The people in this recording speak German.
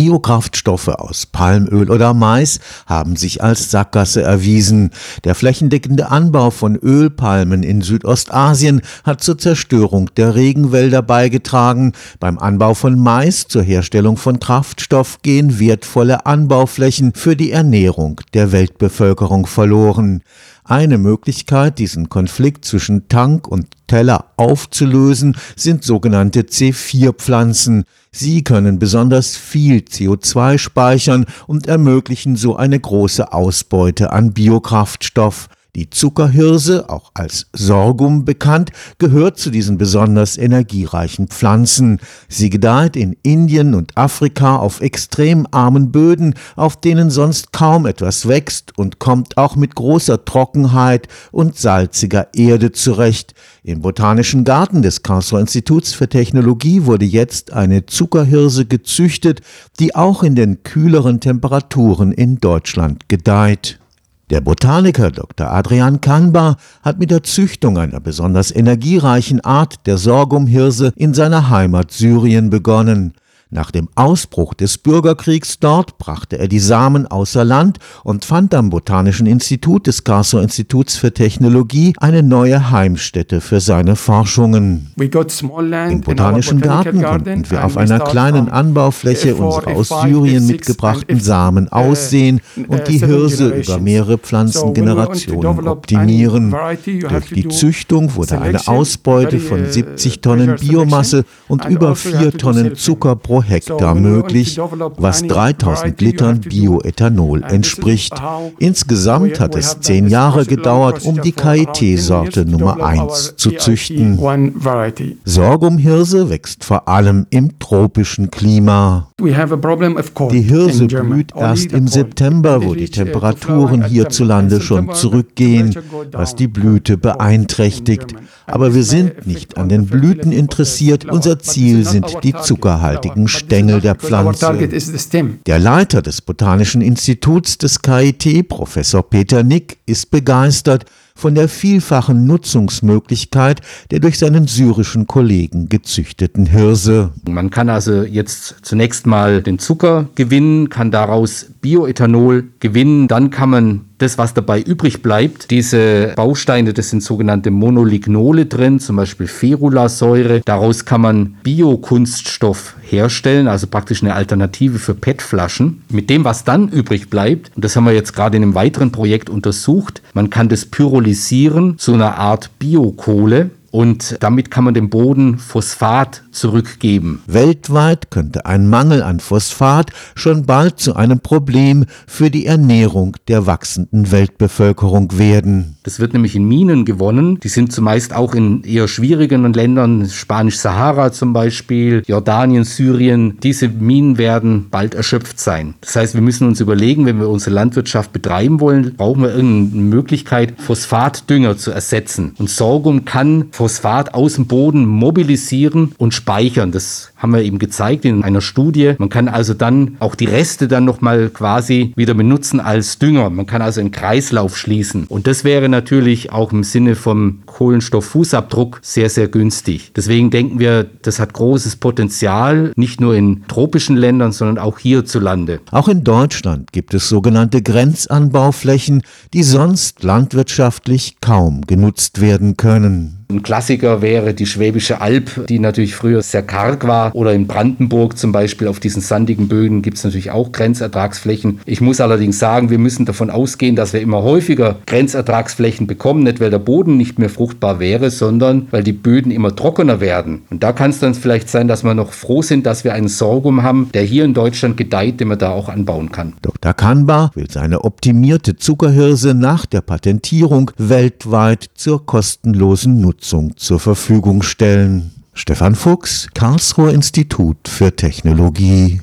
Biokraftstoffe aus Palmöl oder Mais haben sich als Sackgasse erwiesen. Der flächendeckende Anbau von Ölpalmen in Südostasien hat zur Zerstörung der Regenwälder beigetragen. Beim Anbau von Mais zur Herstellung von Kraftstoff gehen wertvolle Anbauflächen für die Ernährung der Weltbevölkerung verloren. Eine Möglichkeit, diesen Konflikt zwischen Tank und Teller aufzulösen, sind sogenannte C4-Pflanzen. Sie können besonders viel CO2 speichern und ermöglichen so eine große Ausbeute an Biokraftstoff. Die Zuckerhirse, auch als Sorghum bekannt, gehört zu diesen besonders energiereichen Pflanzen. Sie gedeiht in Indien und Afrika auf extrem armen Böden, auf denen sonst kaum etwas wächst und kommt auch mit großer Trockenheit und salziger Erde zurecht. Im Botanischen Garten des Karlsruher Instituts für Technologie wurde jetzt eine Zuckerhirse gezüchtet, die auch in den kühleren Temperaturen in Deutschland gedeiht. Der Botaniker Dr. Adrian Kanbar hat mit der Züchtung einer besonders energiereichen Art der Sorghumhirse in seiner Heimat Syrien begonnen. Nach dem Ausbruch des Bürgerkriegs dort brachte er die Samen außer Land und fand am Botanischen Institut des Karlsruher Instituts für Technologie eine neue Heimstätte für seine Forschungen. Im Botanischen Garten konnten wir auf einer kleinen Anbaufläche unsere aus Syrien mitgebrachten Samen aussehen und die Hirse über mehrere Pflanzengenerationen optimieren. Durch die Züchtung wurde eine Ausbeute von 70 uh, Tonnen Biomasse und über 4 Tonnen Zucker pro Hektar möglich, was 3000 Litern Bioethanol entspricht. Insgesamt hat es zehn Jahre gedauert, um die KIT-Sorte Nummer 1 zu züchten. Sorghumhirse wächst vor allem im tropischen Klima. Die Hirse blüht erst im September, wo die Temperaturen hierzulande schon zurückgehen, was die Blüte beeinträchtigt. Aber wir sind nicht an den Blüten interessiert, unser Ziel sind die zuckerhaltigen Stängel der Pflanze. Der Leiter des Botanischen Instituts des KIT, Professor Peter Nick, ist begeistert von der vielfachen Nutzungsmöglichkeit der durch seinen syrischen Kollegen gezüchteten Hirse. Man kann also jetzt zunächst mal den Zucker gewinnen, kann daraus Bioethanol gewinnen, dann kann man das, was dabei übrig bleibt, diese Bausteine, das sind sogenannte Monolignole drin, zum Beispiel Ferulasäure. Daraus kann man Biokunststoff herstellen, also praktisch eine Alternative für PET-Flaschen. Mit dem, was dann übrig bleibt, und das haben wir jetzt gerade in einem weiteren Projekt untersucht, man kann das pyrolysieren zu einer Art Biokohle. Und damit kann man dem Boden Phosphat zurückgeben. Weltweit könnte ein Mangel an Phosphat schon bald zu einem Problem für die Ernährung der wachsenden Weltbevölkerung werden. Das wird nämlich in Minen gewonnen. Die sind zumeist auch in eher schwierigen Ländern, Spanisch-Sahara zum Beispiel, Jordanien, Syrien. Diese Minen werden bald erschöpft sein. Das heißt, wir müssen uns überlegen, wenn wir unsere Landwirtschaft betreiben wollen, brauchen wir irgendeine Möglichkeit, Phosphatdünger zu ersetzen. Und Sorghum kann Phosphat aus dem Boden mobilisieren und speichern. Das haben wir eben gezeigt in einer Studie. Man kann also dann auch die Reste dann nochmal quasi wieder benutzen als Dünger. Man kann also einen Kreislauf schließen. Und das wäre natürlich auch im Sinne vom Kohlenstofffußabdruck sehr, sehr günstig. Deswegen denken wir, das hat großes Potenzial, nicht nur in tropischen Ländern, sondern auch hierzulande. Auch in Deutschland gibt es sogenannte Grenzanbauflächen, die sonst landwirtschaftlich kaum genutzt werden können. Ein Klassiker wäre die Schwäbische Alb, die natürlich früher sehr karg war. Oder in Brandenburg zum Beispiel auf diesen sandigen Böden gibt es natürlich auch Grenzertragsflächen. Ich muss allerdings sagen, wir müssen davon ausgehen, dass wir immer häufiger Grenzertragsflächen bekommen, nicht weil der Boden nicht mehr fruchtbar wäre, sondern weil die Böden immer trockener werden. Und da kann es dann vielleicht sein, dass wir noch froh sind, dass wir einen Sorghum haben, der hier in Deutschland gedeiht, den man da auch anbauen kann. Dr. Kanbar will seine optimierte Zuckerhirse nach der Patentierung weltweit zur kostenlosen Nutzung Unterstützung zur Verfügung stellen. Stefan Fuchs, Karlsruher Institut für Technologie